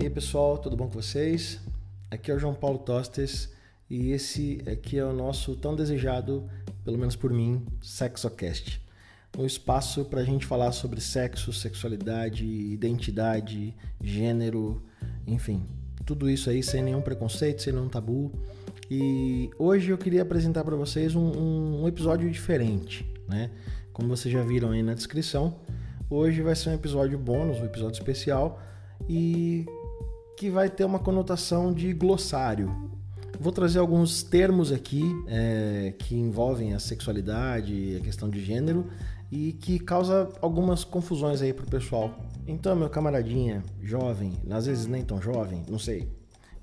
E aí pessoal, tudo bom com vocês? Aqui é o João Paulo Tostes e esse aqui é o nosso tão desejado, pelo menos por mim, SexoCast. Um espaço para a gente falar sobre sexo, sexualidade, identidade, gênero, enfim, tudo isso aí sem nenhum preconceito, sem nenhum tabu. E hoje eu queria apresentar para vocês um, um episódio diferente, né? Como vocês já viram aí na descrição, hoje vai ser um episódio bônus, um episódio especial e que vai ter uma conotação de glossário. Vou trazer alguns termos aqui é, que envolvem a sexualidade, a questão de gênero e que causa algumas confusões aí pro pessoal. Então, meu camaradinha jovem, às vezes nem tão jovem, não sei,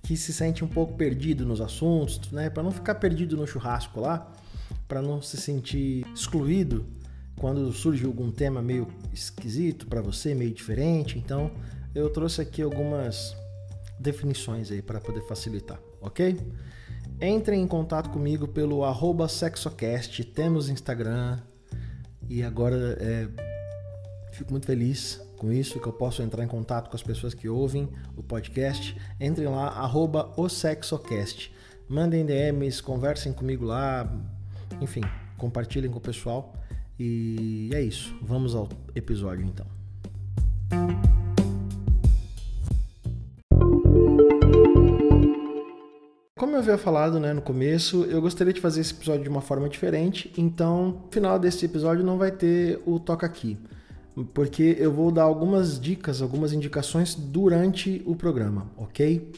que se sente um pouco perdido nos assuntos, né, para não ficar perdido no churrasco lá, para não se sentir excluído quando surge algum tema meio esquisito para você, meio diferente. Então, eu trouxe aqui algumas definições aí para poder facilitar, ok? Entrem em contato comigo pelo sexocast, temos Instagram e agora é, fico muito feliz com isso, que eu posso entrar em contato com as pessoas que ouvem o podcast. Entrem lá, arroba o sexocast. Mandem DMs, conversem comigo lá, enfim, compartilhem com o pessoal. E é isso. Vamos ao episódio então. Eu havia falado né, no começo, eu gostaria de fazer esse episódio de uma forma diferente, então no final desse episódio não vai ter o Toca Aqui, porque eu vou dar algumas dicas, algumas indicações durante o programa, ok?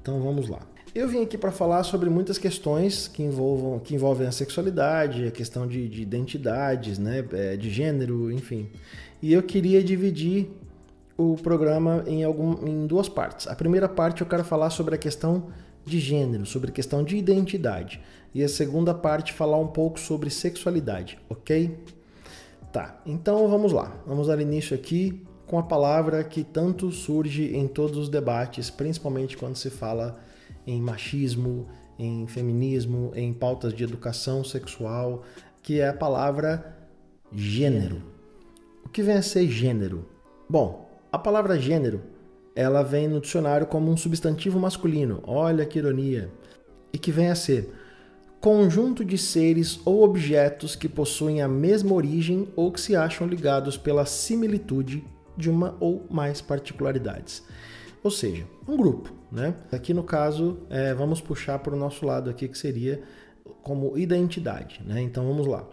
Então vamos lá. Eu vim aqui para falar sobre muitas questões que, envolvam, que envolvem a sexualidade, a questão de, de identidades, né, é, de gênero, enfim. E eu queria dividir o programa em, algum, em duas partes. A primeira parte eu quero falar sobre a questão de gênero, sobre questão de identidade. E a segunda parte falar um pouco sobre sexualidade, ok? Tá, então vamos lá. Vamos dar início aqui com a palavra que tanto surge em todos os debates, principalmente quando se fala em machismo, em feminismo, em pautas de educação sexual, que é a palavra gênero. O que vem a ser gênero? Bom, a palavra gênero ela vem no dicionário como um substantivo masculino, olha que ironia, e que vem a ser conjunto de seres ou objetos que possuem a mesma origem ou que se acham ligados pela similitude de uma ou mais particularidades. Ou seja, um grupo, né? Aqui no caso, é, vamos puxar para o nosso lado aqui que seria como identidade, né? Então vamos lá.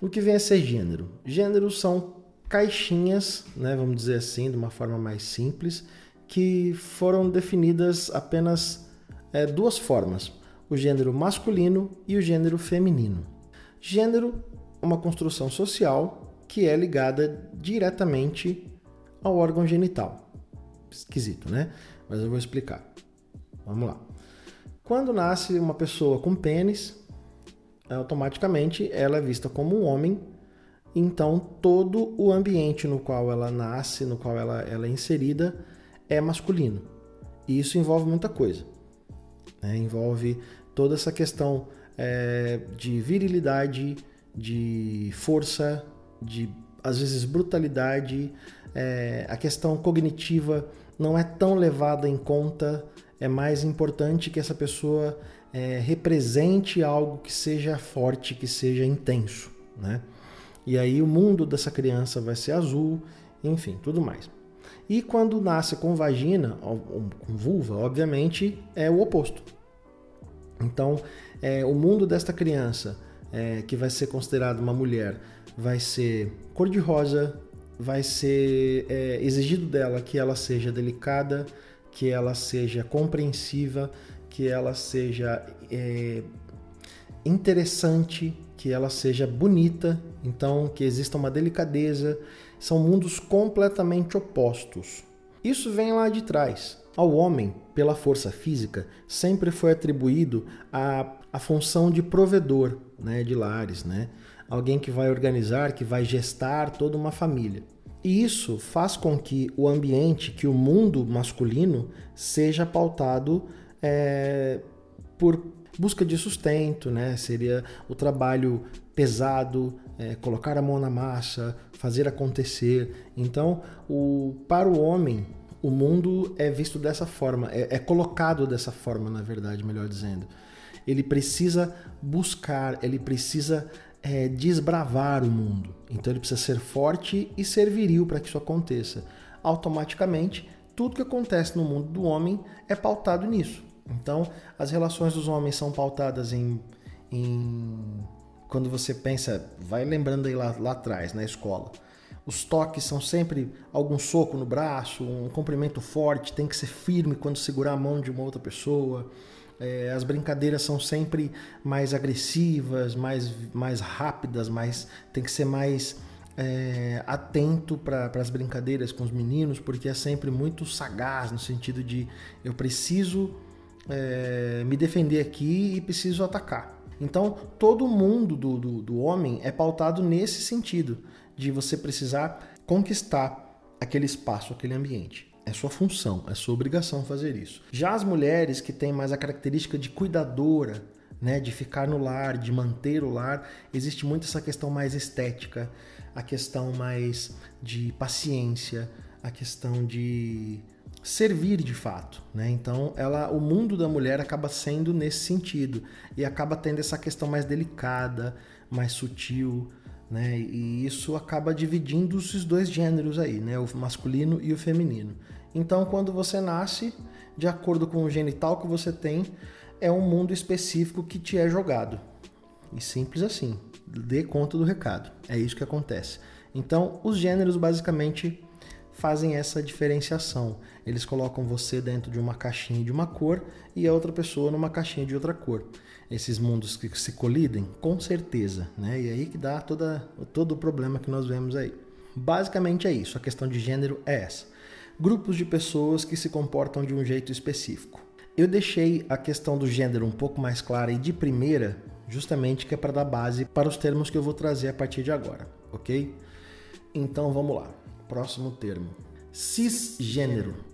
O que vem a ser gênero? Gêneros são caixinhas, né, vamos dizer assim, de uma forma mais simples, que foram definidas apenas é, duas formas: o gênero masculino e o gênero feminino. Gênero, uma construção social que é ligada diretamente ao órgão genital. Esquisito, né? Mas eu vou explicar. Vamos lá. Quando nasce uma pessoa com pênis, automaticamente ela é vista como um homem então todo o ambiente no qual ela nasce, no qual ela, ela é inserida, é masculino. E isso envolve muita coisa. Né? Envolve toda essa questão é, de virilidade, de força, de às vezes brutalidade. É, a questão cognitiva não é tão levada em conta. É mais importante que essa pessoa é, represente algo que seja forte, que seja intenso, né? E aí o mundo dessa criança vai ser azul, enfim, tudo mais. E quando nasce com vagina, com vulva, obviamente é o oposto. Então, é, o mundo desta criança, é, que vai ser considerada uma mulher, vai ser cor-de-rosa, vai ser é, exigido dela que ela seja delicada, que ela seja compreensiva, que ela seja é, interessante, que ela seja bonita, então que exista uma delicadeza. São mundos completamente opostos. Isso vem lá de trás. Ao homem, pela força física, sempre foi atribuído a, a função de provedor né, de lares, né? alguém que vai organizar, que vai gestar toda uma família. E isso faz com que o ambiente, que o mundo masculino, seja pautado é, por busca de sustento, né? Seria o trabalho pesado, é, colocar a mão na massa, fazer acontecer. Então, o, para o homem, O mundo é visto dessa forma, é, é colocado dessa forma, na verdade, melhor dizendo. Ele precisa buscar, ele precisa é, desbravar o mundo. Então ele precisa ser forte e ser viril para que isso aconteça. Automaticamente, tudo que acontece no mundo do homem é pautado nisso. Então, as relações dos homens são pautadas em, em quando você pensa, vai lembrando aí lá, lá atrás, na escola. Os toques são sempre algum soco no braço, um cumprimento forte, tem que ser firme quando segurar a mão de uma outra pessoa. É, as brincadeiras são sempre mais agressivas, mais, mais rápidas, mais, tem que ser mais é, atento para as brincadeiras com os meninos, porque é sempre muito sagaz no sentido de eu preciso é, me defender aqui e preciso atacar. Então, todo mundo do, do, do homem é pautado nesse sentido, de você precisar conquistar aquele espaço, aquele ambiente. É sua função, é sua obrigação fazer isso. Já as mulheres que têm mais a característica de cuidadora, né, de ficar no lar, de manter o lar, existe muito essa questão mais estética, a questão mais de paciência, a questão de servir de fato, né? Então, ela, o mundo da mulher acaba sendo nesse sentido e acaba tendo essa questão mais delicada, mais sutil, né? E isso acaba dividindo os dois gêneros aí, né? O masculino e o feminino. Então, quando você nasce, de acordo com o genital que você tem, é um mundo específico que te é jogado. E simples assim. Dê conta do recado. É isso que acontece. Então, os gêneros basicamente fazem essa diferenciação. Eles colocam você dentro de uma caixinha de uma cor e a outra pessoa numa caixinha de outra cor. Esses mundos que se colidem, com certeza, né? E aí que dá toda, todo o problema que nós vemos aí. Basicamente é isso, a questão de gênero é essa. Grupos de pessoas que se comportam de um jeito específico. Eu deixei a questão do gênero um pouco mais clara e de primeira, justamente que é para dar base para os termos que eu vou trazer a partir de agora, ok? Então vamos lá. Próximo termo: cisgênero.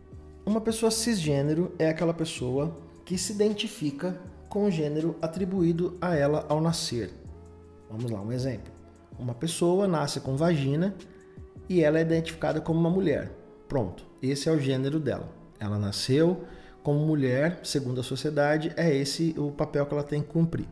Uma pessoa cisgênero é aquela pessoa que se identifica com o gênero atribuído a ela ao nascer. Vamos lá, um exemplo. Uma pessoa nasce com vagina e ela é identificada como uma mulher. Pronto, esse é o gênero dela. Ela nasceu como mulher, segundo a sociedade, é esse o papel que ela tem que cumprir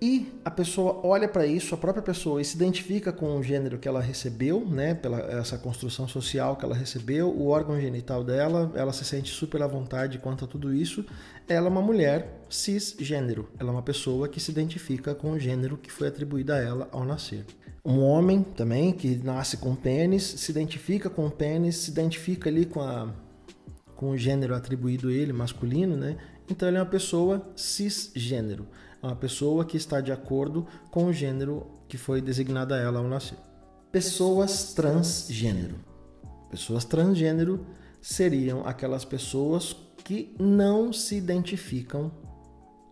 e a pessoa olha para isso, a própria pessoa, e se identifica com o gênero que ela recebeu, né, pela essa construção social que ela recebeu, o órgão genital dela, ela se sente super à vontade quanto a tudo isso. Ela é uma mulher cisgênero, ela é uma pessoa que se identifica com o gênero que foi atribuído a ela ao nascer. Um homem também que nasce com pênis, se identifica com o pênis, se identifica ali com a com o gênero atribuído a ele, masculino, né? Então ele é uma pessoa cisgênero uma pessoa que está de acordo com o gênero que foi designado a ela ao nascer. Pessoas transgênero. Pessoas transgênero seriam aquelas pessoas que não se identificam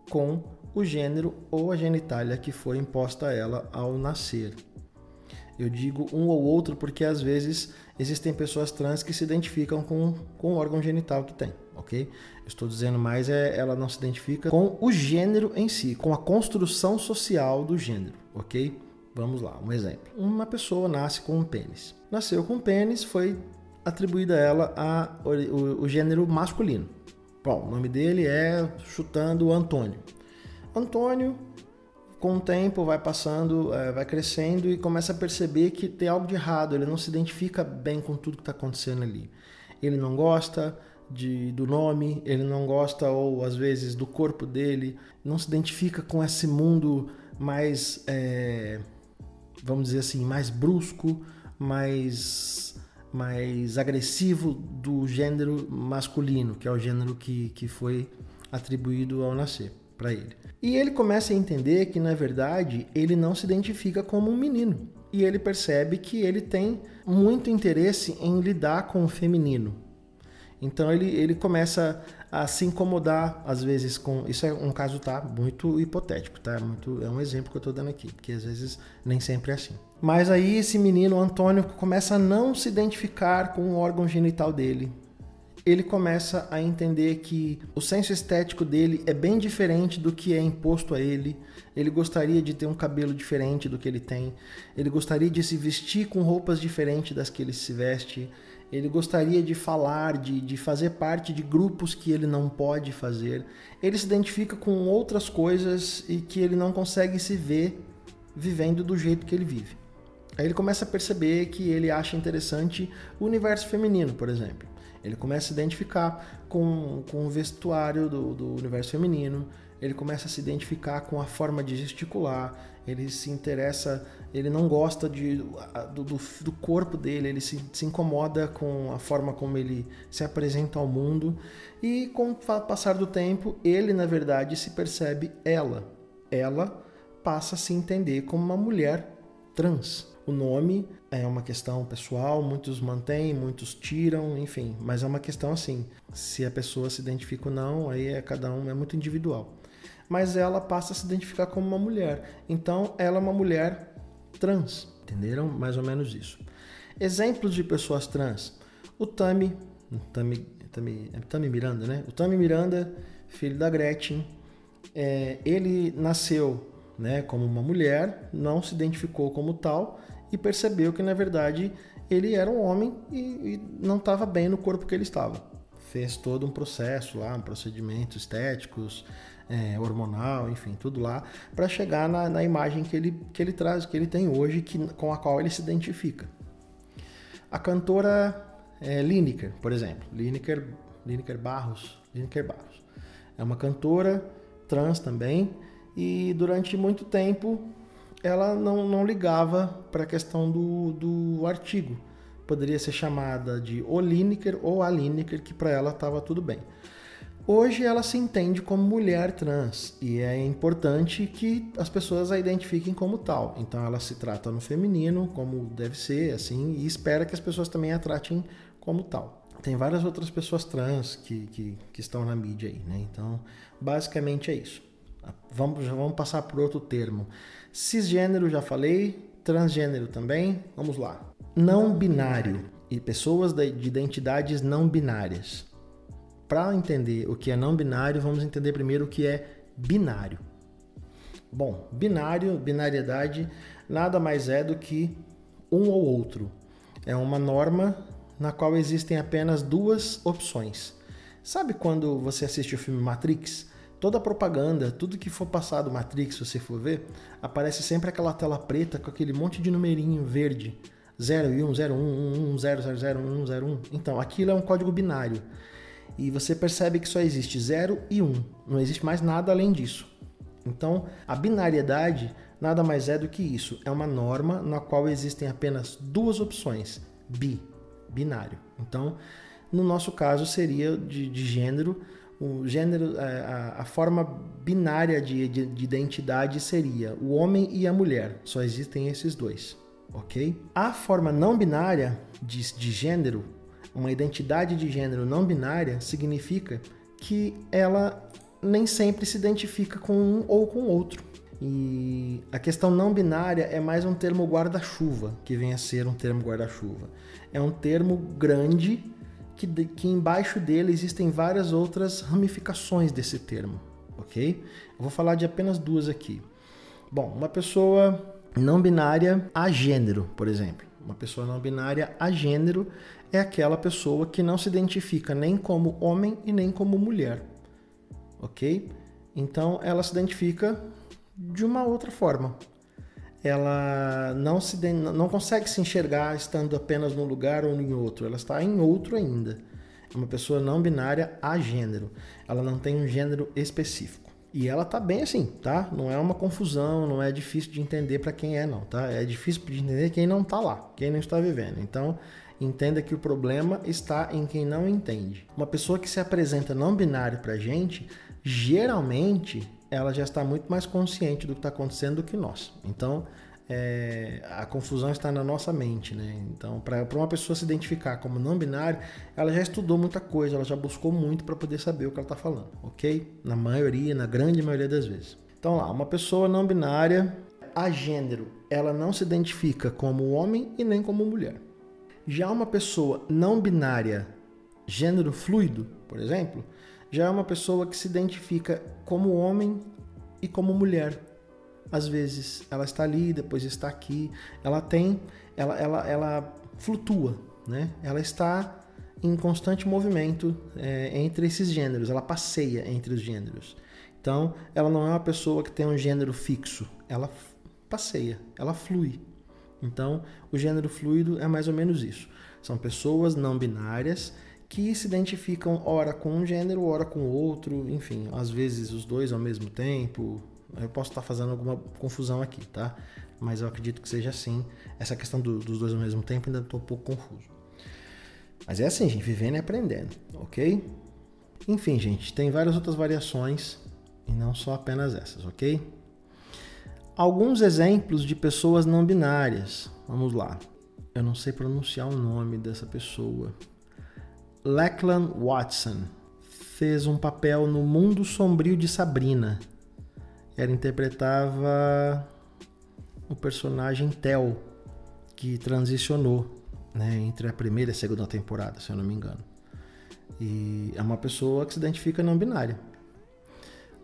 com o gênero ou a genitália que foi imposta a ela ao nascer. Eu digo um ou outro porque às vezes existem pessoas trans que se identificam com, com o órgão genital que tem, ok? Estou dizendo mais é ela não se identifica com o gênero em si, com a construção social do gênero, ok? Vamos lá, um exemplo. Uma pessoa nasce com um pênis. Nasceu com um pênis, foi atribuída a ela a, o, o gênero masculino. Bom, o nome dele é, chutando, Antônio. Antônio com o tempo vai passando, é, vai crescendo e começa a perceber que tem algo de errado, ele não se identifica bem com tudo que está acontecendo ali. Ele não gosta de, do nome, ele não gosta, ou às vezes, do corpo dele, não se identifica com esse mundo mais, é, vamos dizer assim, mais brusco, mais, mais agressivo do gênero masculino, que é o gênero que, que foi atribuído ao nascer para ele. E ele começa a entender que, na verdade, ele não se identifica como um menino. E ele percebe que ele tem muito interesse em lidar com o feminino. Então ele, ele começa a se incomodar, às vezes, com. Isso é um caso tá muito hipotético, tá? Muito, é um exemplo que eu estou dando aqui, porque às vezes nem sempre é assim. Mas aí esse menino, Antônio, começa a não se identificar com o órgão genital dele. Ele começa a entender que o senso estético dele é bem diferente do que é imposto a ele. Ele gostaria de ter um cabelo diferente do que ele tem. Ele gostaria de se vestir com roupas diferentes das que ele se veste. Ele gostaria de falar, de, de fazer parte de grupos que ele não pode fazer. Ele se identifica com outras coisas e que ele não consegue se ver vivendo do jeito que ele vive. Aí ele começa a perceber que ele acha interessante o universo feminino, por exemplo. Ele começa a se identificar com, com o vestuário do, do universo feminino, ele começa a se identificar com a forma de gesticular, ele se interessa, ele não gosta de, do, do, do corpo dele, ele se, se, incomoda com a forma como ele se apresenta ao mundo e com o passar do tempo, ele na verdade se percebe ela. Ela passa a se entender como uma mulher trans. O nome é uma questão pessoal, muitos mantêm, muitos tiram, enfim, mas é uma questão assim. Se a pessoa se identifica ou não, aí é cada um, é muito individual. Mas ela passa a se identificar como uma mulher. Então, ela é uma mulher trans. Entenderam? Mais ou menos isso. Exemplos de pessoas trans. O Tami, Tami, Tami, é Tami Miranda, né? O Tami Miranda, filho da Gretchen, é, ele nasceu né, como uma mulher, não se identificou como tal e percebeu que na verdade ele era um homem e, e não estava bem no corpo que ele estava. Fez todo um processo lá, um procedimentos estéticos, é, hormonal, enfim, tudo lá, para chegar na, na, imagem que ele, que ele traz, que ele tem hoje, que, com a qual ele se identifica. A cantora é, Lineker, por exemplo, Lineker, Lineker Barros, Lineker Barros, é uma cantora trans também, e durante muito tempo ela não, não ligava para a questão do, do artigo. Poderia ser chamada de o Lineker ou a Lineker, que para ela estava tudo bem. Hoje ela se entende como mulher trans e é importante que as pessoas a identifiquem como tal. Então ela se trata no feminino, como deve ser, assim, e espera que as pessoas também a tratem como tal. Tem várias outras pessoas trans que, que, que estão na mídia aí, né? Então, basicamente é isso. Vamos, vamos passar por outro termo. Cisgênero já falei, transgênero também. Vamos lá. Não binário e pessoas de identidades não binárias. Para entender o que é não binário, vamos entender primeiro o que é binário. Bom, binário, binariedade, nada mais é do que um ou outro. É uma norma na qual existem apenas duas opções. Sabe quando você assiste o filme Matrix? Toda a propaganda, tudo que for passado Matrix, se você for ver, aparece sempre aquela tela preta com aquele monte de numerinho verde. 0 e 1, 0, 1, 1, 1, 0, 0, 0, 1, 0, 1. Então, aquilo é um código binário. E você percebe que só existe 0 e 1. Não existe mais nada além disso. Então, a binariedade nada mais é do que isso. É uma norma na qual existem apenas duas opções. Bi, binário. Então, no nosso caso, seria de, de gênero o gênero, a, a forma binária de, de, de, identidade seria o homem e a mulher. Só existem esses dois, ok? A forma não binária de, de gênero, uma identidade de gênero não binária, significa que ela nem sempre se identifica com um ou com outro. E a questão não binária é mais um termo guarda-chuva, que vem a ser um termo guarda-chuva. É um termo grande que, que embaixo dele existem várias outras ramificações desse termo, ok? Eu vou falar de apenas duas aqui. Bom, uma pessoa não binária a gênero, por exemplo. Uma pessoa não binária a gênero é aquela pessoa que não se identifica nem como homem e nem como mulher, ok? Então ela se identifica de uma outra forma ela não, se não consegue se enxergar estando apenas num lugar ou em outro, ela está em outro ainda. É uma pessoa não binária a gênero, ela não tem um gênero específico. E ela tá bem assim, tá? Não é uma confusão, não é difícil de entender para quem é, não, tá? É difícil de entender quem não tá lá, quem não está vivendo. Então, entenda que o problema está em quem não entende. Uma pessoa que se apresenta não binário pra gente, geralmente ela já está muito mais consciente do que está acontecendo do que nós. Então, é, a confusão está na nossa mente, né? Então, para uma pessoa se identificar como não binário, ela já estudou muita coisa, ela já buscou muito para poder saber o que ela está falando, ok? Na maioria, na grande maioria das vezes. Então, lá, uma pessoa não binária, a gênero, ela não se identifica como homem e nem como mulher. Já uma pessoa não binária gênero fluido, por exemplo, já é uma pessoa que se identifica como homem e como mulher. Às vezes ela está ali, depois está aqui. Ela tem, ela, ela, ela flutua, né? Ela está em constante movimento é, entre esses gêneros. Ela passeia entre os gêneros. Então, ela não é uma pessoa que tem um gênero fixo. Ela passeia, ela flui. Então, o gênero fluido é mais ou menos isso. São pessoas não binárias que se identificam ora com um gênero, ora com outro, enfim, às vezes os dois ao mesmo tempo. Eu posso estar fazendo alguma confusão aqui, tá? Mas eu acredito que seja assim. Essa questão do, dos dois ao mesmo tempo ainda estou um pouco confuso. Mas é assim, gente, vivendo e aprendendo, ok? Enfim, gente, tem várias outras variações e não só apenas essas, ok? Alguns exemplos de pessoas não binárias. Vamos lá. Eu não sei pronunciar o nome dessa pessoa. Lachlan Watson fez um papel no Mundo Sombrio de Sabrina. Ela interpretava o personagem Tel, que transicionou né, entre a primeira e a segunda temporada, se eu não me engano. E é uma pessoa que se identifica não binária.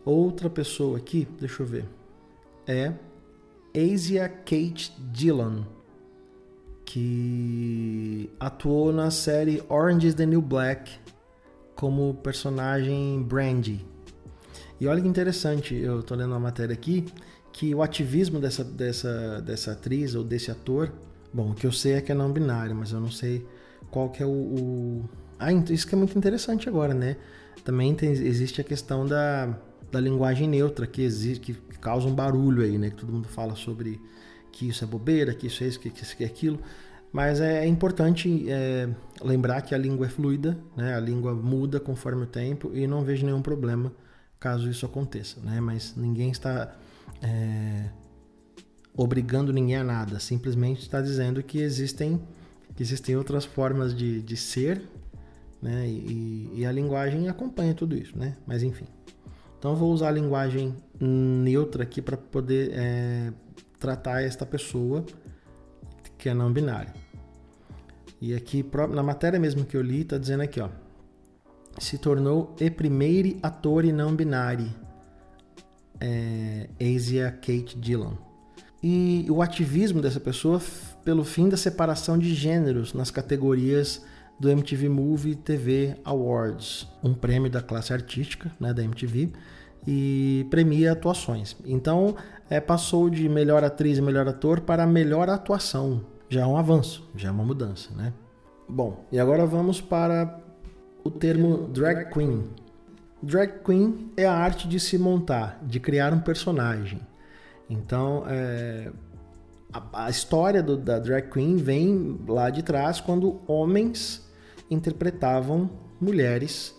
Outra pessoa aqui, deixa eu ver, é Asia Kate Dillon que atuou na série Orange is the New Black como personagem Brandy. E olha que interessante, eu tô lendo uma matéria aqui, que o ativismo dessa, dessa, dessa atriz ou desse ator, bom, o que eu sei é que é não binário, mas eu não sei qual que é o... o... Ah, isso que é muito interessante agora, né? Também tem, existe a questão da, da linguagem neutra, que, existe, que causa um barulho aí, né? Que todo mundo fala sobre que isso é bobeira, que isso é isso, que isso é aquilo. Mas é, é importante é, lembrar que a língua é fluida, né? a língua muda conforme o tempo e não vejo nenhum problema caso isso aconteça. Né? Mas ninguém está é, obrigando ninguém a nada, simplesmente está dizendo que existem, que existem outras formas de, de ser né? E, e, a linguagem acompanha tudo isso. Né? Mas enfim. Então vou usar a linguagem neutra aqui para poder é, tratar esta pessoa que é não binária. E aqui na matéria mesmo que eu li está dizendo aqui, ó, se tornou o primeiro ator não binário, é, Asia Kate Dillon. E o ativismo dessa pessoa pelo fim da separação de gêneros nas categorias do MTV Movie TV Awards, um prêmio da classe artística né, da MTV, e premia atuações. Então, é, passou de melhor atriz e melhor ator para melhor atuação. Já é um avanço, já é uma mudança, né? Bom, e agora vamos para o termo drag queen. Drag queen é a arte de se montar, de criar um personagem. Então, é, a, a, história do, da drag queen vem lá de trás, quando homens interpretavam mulheres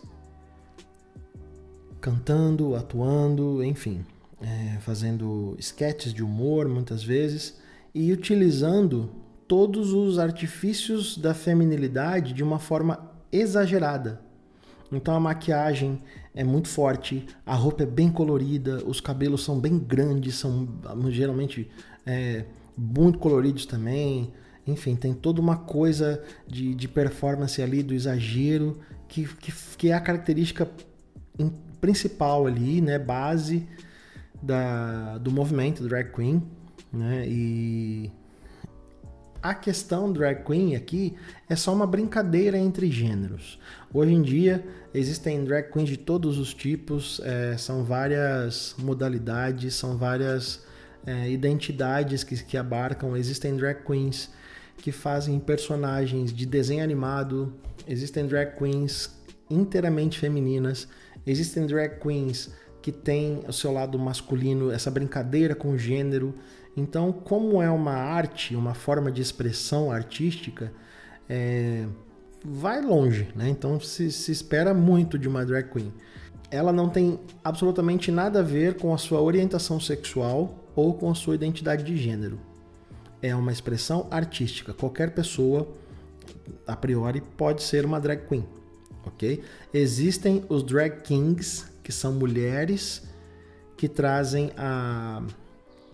cantando, atuando, enfim, é, fazendo sketches de humor muitas vezes e utilizando todos os artifícios da feminilidade de uma forma exagerada. Então a maquiagem é muito forte, a roupa é bem colorida, os cabelos são bem grandes, são geralmente é, muito coloridos também. Enfim, tem toda uma coisa de, de performance ali, do exagero, que, que, que é a característica principal ali, né, base da, do movimento drag queen, né, e a questão drag queen aqui é só uma brincadeira entre gêneros. Hoje em dia existem drag queens de todos os tipos, é, são várias modalidades, são várias é, identidades que, que abarcam. Existem drag queens que fazem personagens de desenho animado, existem drag queens inteiramente femininas, Existem drag queens que têm o seu lado masculino, essa brincadeira com o gênero. Então, como é uma arte, uma forma de expressão artística, é, vai longe, né? Então se, se espera muito de uma drag queen. Ela não tem absolutamente nada a ver com a sua orientação sexual ou com a sua identidade de gênero. É uma expressão artística. Qualquer pessoa, a priori, pode ser uma drag queen ok? Existem os drag kings, que são mulheres que trazem a,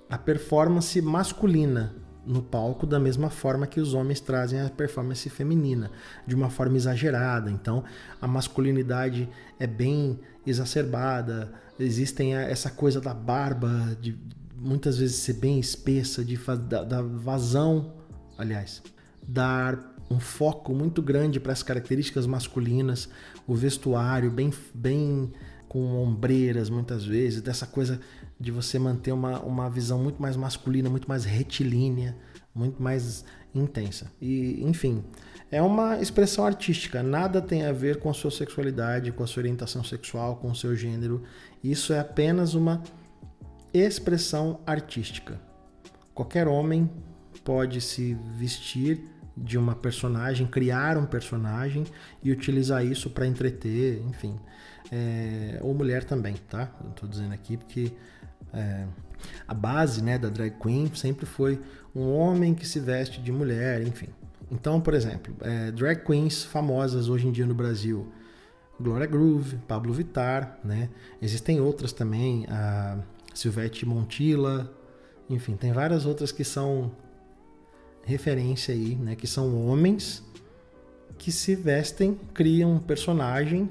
a performance masculina no palco da mesma forma que os homens trazem a performance feminina, de uma forma exagerada. Então, a masculinidade é bem exacerbada, existem essa coisa da barba, de muitas vezes ser bem espessa, de da, da vazão, aliás, dar um foco muito grande para as características masculinas, o vestuário bem, bem com ombreiras muitas vezes, dessa coisa de você manter uma, uma visão muito mais masculina, muito mais retilínea, muito mais intensa. E, enfim, é uma expressão artística, nada tem a ver com a sua sexualidade, com a sua orientação sexual, com o seu gênero. Isso é apenas uma expressão artística. Qualquer homem pode se vestir de uma personagem, criar um personagem e utilizar isso para entreter, enfim. É, ou mulher também, tá? Eu tô dizendo aqui porque é, a base né, da drag queen sempre foi um homem que se veste de mulher, enfim. Então, por exemplo, é, drag queens famosas hoje em dia no Brasil, Gloria Groove, Pablo Vittar, né? Existem outras também, a Silvete Montilla, enfim, tem várias outras que são referência aí, né? Que são homens que se vestem, criam um personagem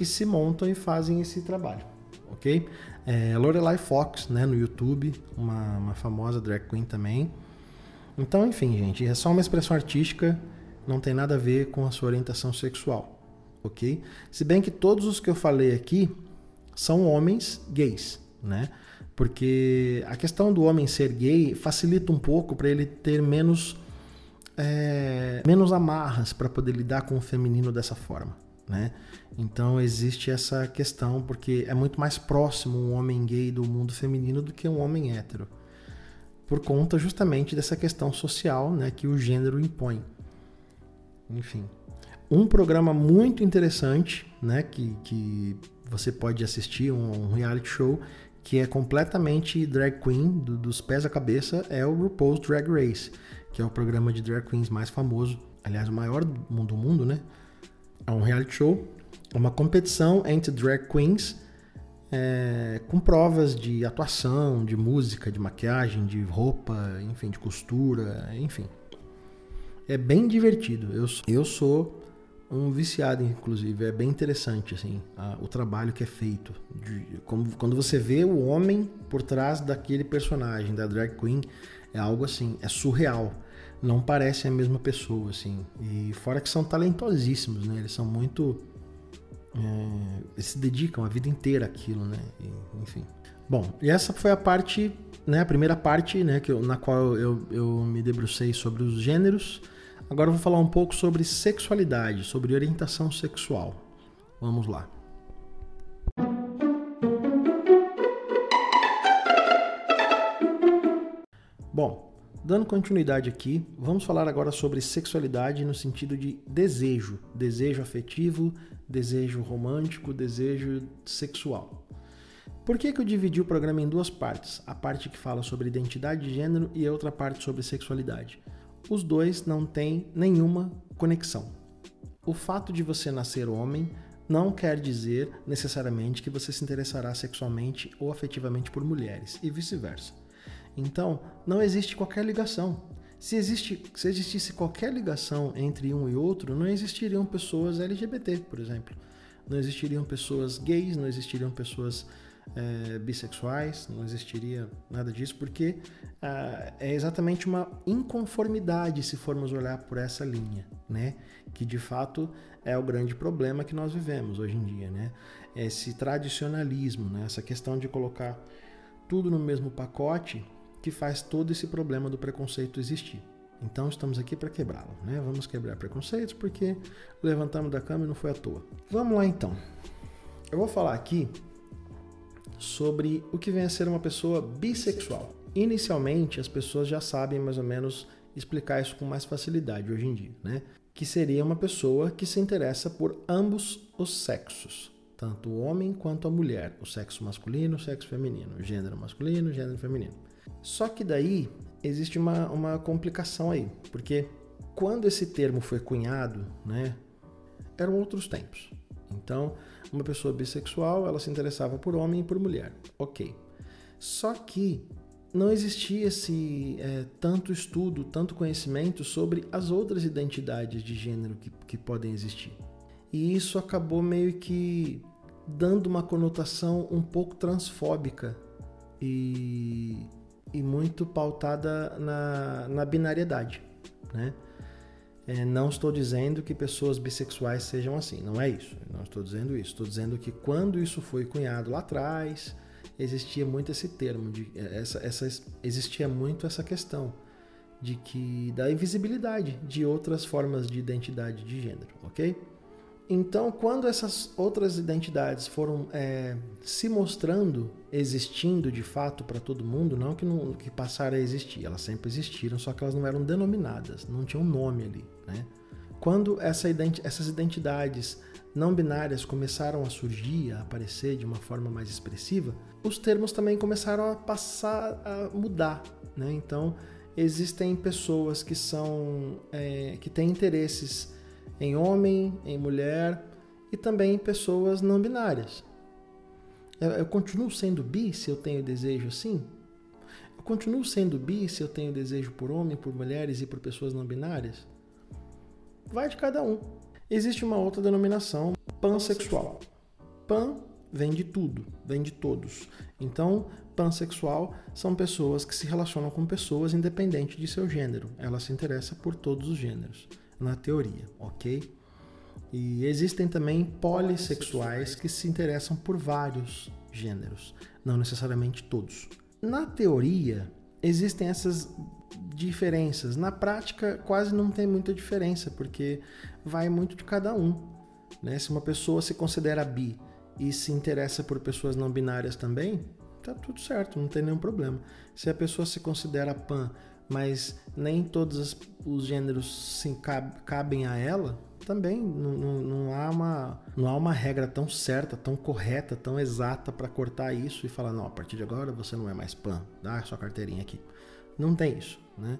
e se montam e fazem esse trabalho, ok? É, Lorelai Fox, né, no YouTube, uma, uma famosa drag queen também. Então, enfim, gente, é só uma expressão artística, não tem nada a ver com a sua orientação sexual, ok? Se bem que todos os que eu falei aqui são homens gays, né? Porque a questão do homem ser gay facilita um pouco para ele ter menos, é, menos amarras para poder lidar com o feminino dessa forma, né? Então existe essa questão, porque é muito mais próximo um homem gay do mundo feminino do que um homem hétero. Por conta justamente dessa questão social né, que o gênero impõe. Enfim. Um programa muito interessante, né, que, que você pode assistir, um, um reality show, que é completamente drag queen, do, dos pés à cabeça, é o RuPaul's Drag Race, que é o programa de drag queens mais famoso, aliás, o maior do mundo, do mundo né? É um reality show uma competição entre drag queens é, com provas de atuação, de música, de maquiagem, de roupa, enfim, de costura, enfim. É bem divertido. Eu, eu sou um viciado, inclusive. É bem interessante, assim, a, o trabalho que é feito. De, como, quando você vê o homem por trás daquele personagem, da drag queen, é algo assim, é surreal. Não parece a mesma pessoa, assim. E fora que são talentosíssimos, né? Eles são muito é, eles se dedicam a vida inteira àquilo, né? E, enfim. Bom, e essa foi a parte, né? A primeira parte, né? Que eu, na qual eu, eu me debrucei sobre os gêneros. Agora eu vou falar um pouco sobre sexualidade, sobre orientação sexual. Vamos lá. Bom, dando continuidade aqui, vamos falar agora sobre sexualidade no sentido de desejo, desejo afetivo, desejo romântico, desejo sexual. Por que, que eu dividi o programa em duas partes? A parte que fala sobre identidade de gênero e a outra parte sobre sexualidade. Os dois não têm nenhuma conexão. O fato de você nascer homem não quer dizer necessariamente que você se interessará sexualmente ou afetivamente por mulheres, e vice-versa. Então, não existe qualquer ligação. Se, existe, se existisse qualquer ligação entre um e outro, não existiriam pessoas LGBT, por exemplo. Não existiriam pessoas gays, não existiriam pessoas é, bissexuais, não existiria nada disso, porque ah, é exatamente uma inconformidade se formos olhar por essa linha, né? Que de fato é o grande problema que nós vivemos hoje em dia, né? Esse tradicionalismo, né? essa questão de colocar tudo no mesmo pacote que faz todo esse problema do preconceito existir. Então estamos aqui para quebrá-lo, né? Vamos quebrar preconceitos porque levantamos da cama e não foi à toa. Vamos lá então. Eu vou falar aqui sobre o que vem a ser uma pessoa bissexual. Inicialmente, as pessoas já sabem mais ou menos explicar isso com mais facilidade hoje em dia, né? Que seria uma pessoa que se interessa por ambos os sexos, tanto o homem quanto a mulher, o sexo masculino, o sexo feminino, o gênero masculino, o gênero feminino. Só que daí existe uma, uma complicação aí, porque quando esse termo foi cunhado, né, eram outros tempos. Então, uma pessoa bissexual, ela se interessava por homem e por mulher. Ok. Só que não existia esse é, tanto estudo, tanto conhecimento sobre as outras identidades de gênero que, que podem existir. E isso acabou meio que dando uma conotação um pouco transfóbica e, e muito pautada na, na binariedade, né? É, não estou dizendo que pessoas bissexuais sejam assim, não é isso. Não estou dizendo isso. Estou dizendo que quando isso foi cunhado lá atrás, existia muito esse termo, de, é, essa, essa, existia muito essa questão de que da invisibilidade de outras formas de identidade de gênero, ok? Então, quando essas outras identidades foram é, se mostrando, existindo de fato para todo mundo, não que, não que passaram a existir, elas sempre existiram, só que elas não eram denominadas, não tinham nome ali. Né? Quando essa identi essas identidades não binárias começaram a surgir, a aparecer de uma forma mais expressiva, os termos também começaram a passar a mudar. Né? Então, existem pessoas que são é, que têm interesses em homem, em mulher e também em pessoas não binárias. Eu, eu continuo sendo bi se eu tenho desejo assim? Eu continuo sendo bi se eu tenho desejo por homem, por mulheres e por pessoas não binárias? Vai de cada um. Existe uma outra denominação, pansexual. Pan vem de tudo, vem de todos. Então, pansexual são pessoas que se relacionam com pessoas independente de seu gênero. Ela se interessa por todos os gêneros na teoria, ok? E existem também polissexuais que se interessam por vários gêneros, não necessariamente todos. Na teoria, existem essas diferenças. Na prática, quase não tem muita diferença, porque vai muito de cada um. Né? Se uma pessoa se considera bi e se interessa por pessoas não binárias também, tá tudo certo, não tem nenhum problema. Se a pessoa se considera pan mas nem todos os gêneros sim, cabem a ela, também não, não, há uma, não há uma regra tão certa, tão correta, tão exata para cortar isso e falar, não, a partir de agora você não é mais pan, dá sua carteirinha aqui. Não tem isso, né?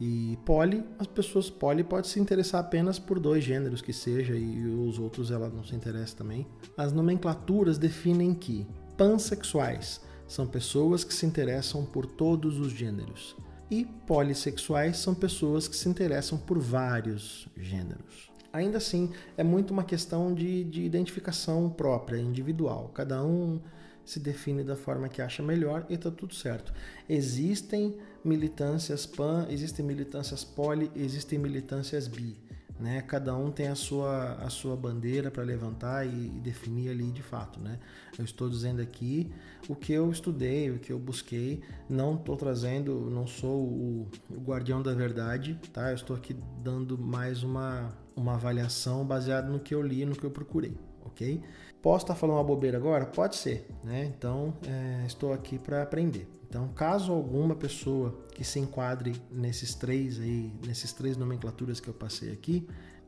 E poli, as pessoas poli pode se interessar apenas por dois gêneros que seja e os outros ela não se interessa também. As nomenclaturas definem que pansexuais são pessoas que se interessam por todos os gêneros e polissexuais são pessoas que se interessam por vários gêneros. Ainda assim, é muito uma questão de, de identificação própria, individual. Cada um se define da forma que acha melhor e está tudo certo. Existem militâncias pan, existem militâncias poli, existem militâncias bi. Né? Cada um tem a sua, a sua bandeira para levantar e, e, definir ali de fato. Né? Eu estou dizendo aqui o que eu estudei, o que eu busquei. Não estou trazendo, não sou o, o, guardião da verdade, tá? Eu estou aqui dando mais uma, uma avaliação baseada no que eu li, no que eu procurei, ok? Posso estar falando uma bobeira agora? Pode ser, né? Então é, estou aqui para aprender. Então, caso alguma pessoa que se enquadre nesses três aí, nesses três nomenclaturas que eu passei aqui,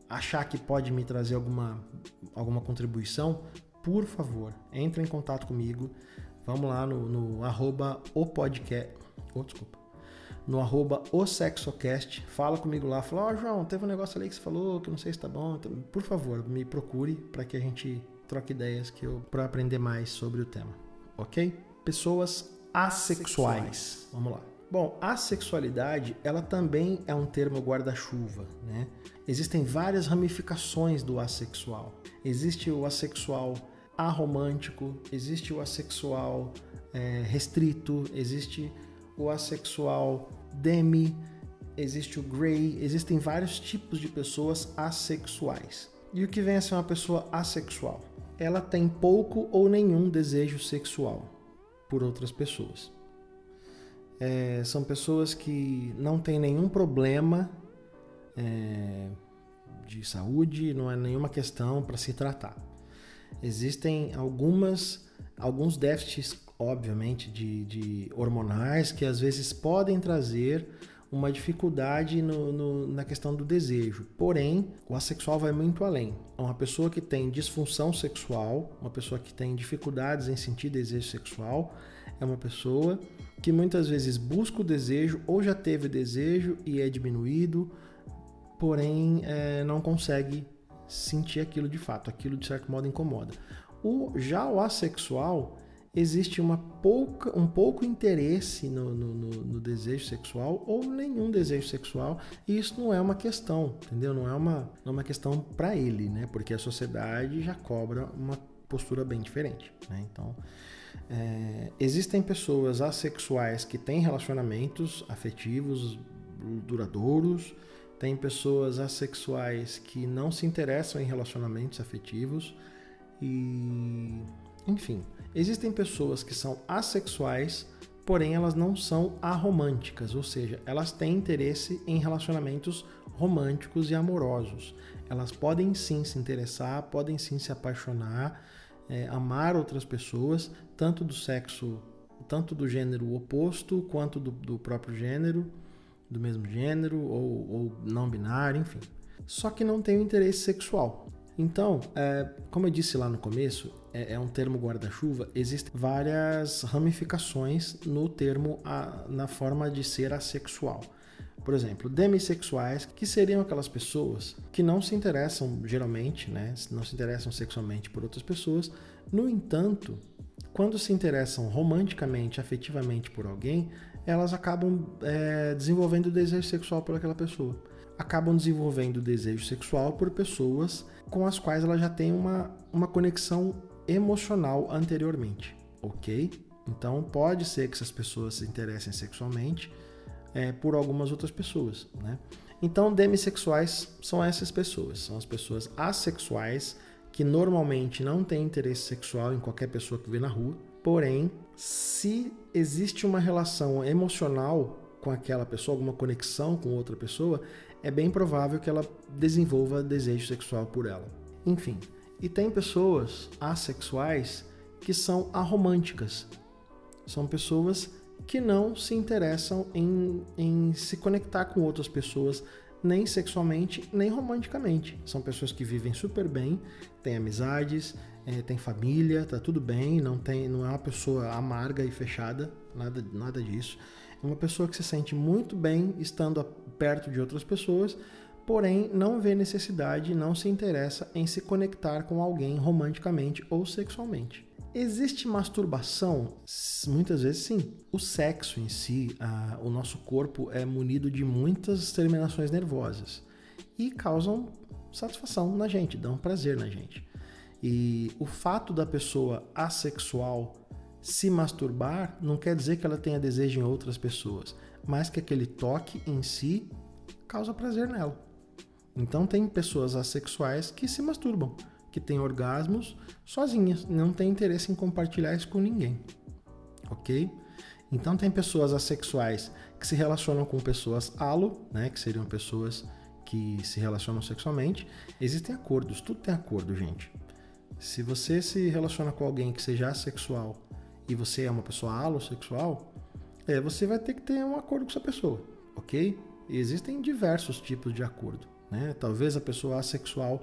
achar que pode me trazer alguma, alguma contribuição, por favor, entre em contato comigo. Vamos lá no, no arroba o podcast. Oh, desculpa. No arroba o Sexocast. Fala comigo lá. Fala, ó, oh, João, teve um negócio ali que você falou que não sei se tá bom. Então, por favor, me procure para que a gente troque ideias que eu para aprender mais sobre o tema. Ok? Pessoas assexuais. Vamos lá. Bom, a sexualidade, ela também é um termo guarda-chuva, né? Existem várias ramificações do assexual. Existe o assexual aromântico, existe o assexual é, restrito, existe o assexual demi, existe o grey, existem vários tipos de pessoas assexuais. E o que vem a ser uma pessoa assexual? Ela tem pouco ou nenhum desejo sexual por outras pessoas. É, são pessoas que não têm nenhum problema é, de saúde, não é nenhuma questão para se tratar. Existem algumas, alguns déficits, obviamente, de, de hormonais que às vezes podem trazer uma dificuldade no, no, na questão do desejo. Porém, o assexual vai muito além. Uma pessoa que tem disfunção sexual, uma pessoa que tem dificuldades em sentir desejo sexual, é uma pessoa que muitas vezes busca o desejo ou já teve desejo e é diminuído, porém é, não consegue sentir aquilo de fato, aquilo de certo modo incomoda. O, já o assexual, existe uma pouca, um pouco interesse no, no, no, no, desejo sexual ou nenhum desejo sexual e isso não é uma questão, entendeu? Não é uma, não é uma questão para ele, né? Porque a sociedade já cobra uma postura bem diferente, né? Então, é, existem pessoas assexuais que têm relacionamentos afetivos duradouros, tem pessoas assexuais que não se interessam em relacionamentos afetivos e enfim, existem pessoas que são assexuais, porém elas não são aromânticas, ou seja, elas têm interesse em relacionamentos românticos e amorosos. Elas podem sim se interessar, podem sim se apaixonar, é, amar outras pessoas, tanto do sexo, tanto do gênero oposto quanto do, do próprio gênero, do mesmo gênero ou, ou não binário, enfim. Só que não tem o interesse sexual. Então, é, como eu disse lá no começo, é, é um termo guarda-chuva, existem várias ramificações no termo a, na forma de ser assexual. Por exemplo, demissexuais, que seriam aquelas pessoas que não se interessam geralmente, né, não se interessam sexualmente por outras pessoas. No entanto, quando se interessam romanticamente, afetivamente por alguém, elas acabam é, desenvolvendo desejo sexual por aquela pessoa. Acabam desenvolvendo desejo sexual por pessoas com as quais ela já tem uma, uma conexão emocional anteriormente, ok? Então pode ser que essas pessoas se interessem sexualmente é, por algumas outras pessoas, né? Então demissexuais são essas pessoas, são as pessoas assexuais que normalmente não têm interesse sexual em qualquer pessoa que vê na rua, porém, se existe uma relação emocional com aquela pessoa, alguma conexão com outra pessoa, é bem provável que ela desenvolva desejo sexual por ela. Enfim, e tem pessoas assexuais que são aromânticas. São pessoas que não se interessam em, em se conectar com outras pessoas, nem sexualmente, nem romanticamente. São pessoas que vivem super bem, têm amizades, é, tem família, tá tudo bem, não, tem, não é uma pessoa amarga e fechada, nada, nada disso. É uma pessoa que se sente muito bem estando perto de outras pessoas porém não vê necessidade e não se interessa em se conectar com alguém romanticamente ou sexualmente. Existe masturbação? Muitas vezes sim. O sexo em si, a, o nosso corpo é munido de muitas terminações nervosas e causam satisfação na gente, dão prazer na gente. E o fato da pessoa assexual se masturbar não quer dizer que ela tenha desejo em outras pessoas, mas que aquele toque em si causa prazer nela. Então tem pessoas assexuais que se masturbam, que têm orgasmos sozinhas, não têm interesse em compartilhar isso com ninguém. OK? Então tem pessoas assexuais que se relacionam com pessoas alo, né, que seriam pessoas que se relacionam sexualmente. Existem acordos, tudo tem acordo, gente. Se você se relaciona com alguém que seja assexual e você é uma pessoa alossexual, é, você vai ter que ter um acordo com essa pessoa, ok? Existem diversos tipos de acordo. Né? Talvez a pessoa assexual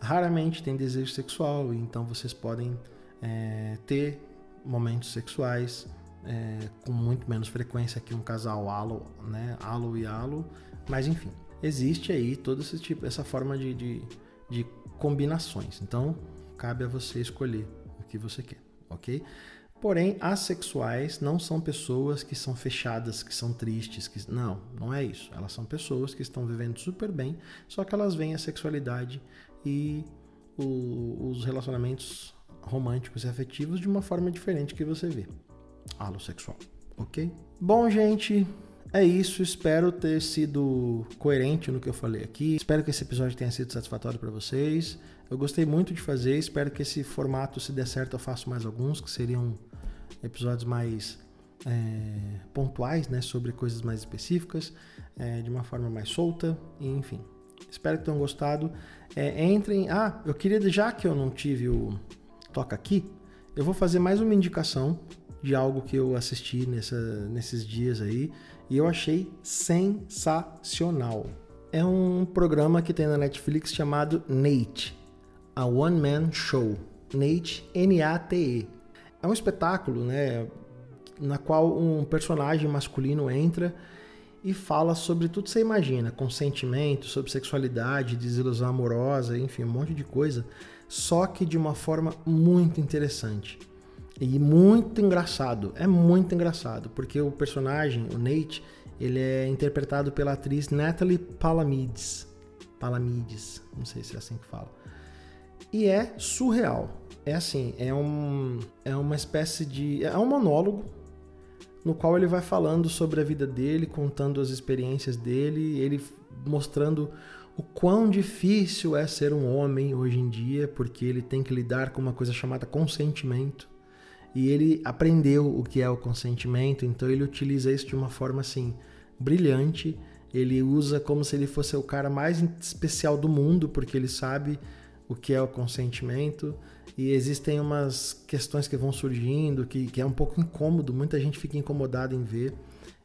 raramente tem desejo sexual, então vocês podem é, ter momentos sexuais é, com muito menos frequência que um casal alo, né? alo e alo, mas enfim, existe aí todo esse tipo, essa forma de, de, de combinações. Então cabe a você escolher o que você quer, ok? Porém, assexuais não são pessoas que são fechadas, que são tristes, que não, não é isso. Elas são pessoas que estão vivendo super bem, só que elas veem a sexualidade e o, os relacionamentos românticos e afetivos de uma forma diferente que você vê. Alossexual, ok? Bom, gente, é isso. Espero ter sido coerente no que eu falei aqui. Espero que esse episódio tenha sido satisfatório para vocês. Eu gostei muito de fazer. Espero que esse formato, se der certo, eu faço mais alguns que seriam episódios mais é, pontuais, né, sobre coisas mais específicas, é, de uma forma mais solta, enfim. Espero que tenham gostado. É, entrem. Ah, eu queria, já que eu não tive o Toca Aqui, eu vou fazer mais uma indicação de algo que eu assisti nessa, nesses dias aí e eu achei sensacional. É um programa que tem na Netflix chamado Nate, a One Man Show. Nate, N-A-T-E é um espetáculo, né, na qual um personagem masculino entra e fala sobre tudo que você imagina, consentimento, sobre sexualidade, desilusão amorosa, enfim, um monte de coisa, só que de uma forma muito interessante. E muito engraçado, é muito engraçado, porque o personagem, o Nate, ele é interpretado pela atriz Natalie Palamides. Palamides, não sei se é assim que fala. E é surreal. É assim, é, um, é uma espécie de. É um monólogo no qual ele vai falando sobre a vida dele, contando as experiências dele, ele mostrando o quão difícil é ser um homem hoje em dia, porque ele tem que lidar com uma coisa chamada consentimento. E ele aprendeu o que é o consentimento, então ele utiliza isso de uma forma assim brilhante. Ele usa como se ele fosse o cara mais especial do mundo, porque ele sabe o que é o consentimento. E existem umas questões que vão surgindo que, que é um pouco incômodo, muita gente fica incomodada em ver.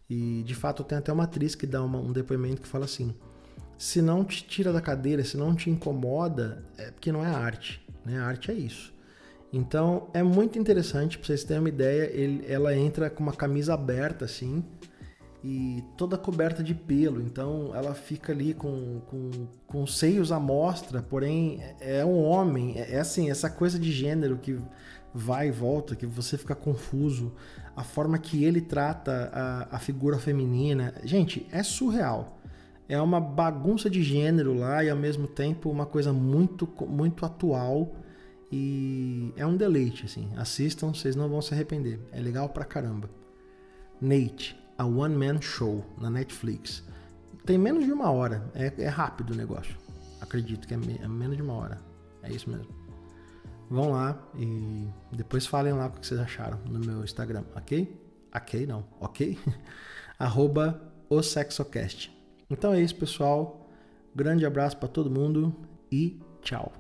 E de fato tem até uma atriz que dá uma, um depoimento que fala assim: se não te tira da cadeira, se não te incomoda, é porque não é arte. Né? A arte é isso. Então é muito interessante, para vocês terem uma ideia, ele, ela entra com uma camisa aberta assim e toda coberta de pelo, então ela fica ali com, com, com seios à mostra, porém é um homem, é, é assim, essa coisa de gênero que vai e volta, que você fica confuso, a forma que ele trata a, a figura feminina, gente, é surreal. É uma bagunça de gênero lá e ao mesmo tempo uma coisa muito, muito atual e é um deleite, assim. Assistam, vocês não vão se arrepender. É legal pra caramba. Nate, a One Man Show na Netflix. Tem menos de uma hora. É, é rápido o negócio. Acredito que é, me, é, menos de uma hora. É isso mesmo. Vão lá e depois falem lá o que vocês acharam no meu Instagram, ok? Ok, não, ok? Arroba o Sexocast. Então é isso, pessoal. Grande abraço para todo mundo e tchau.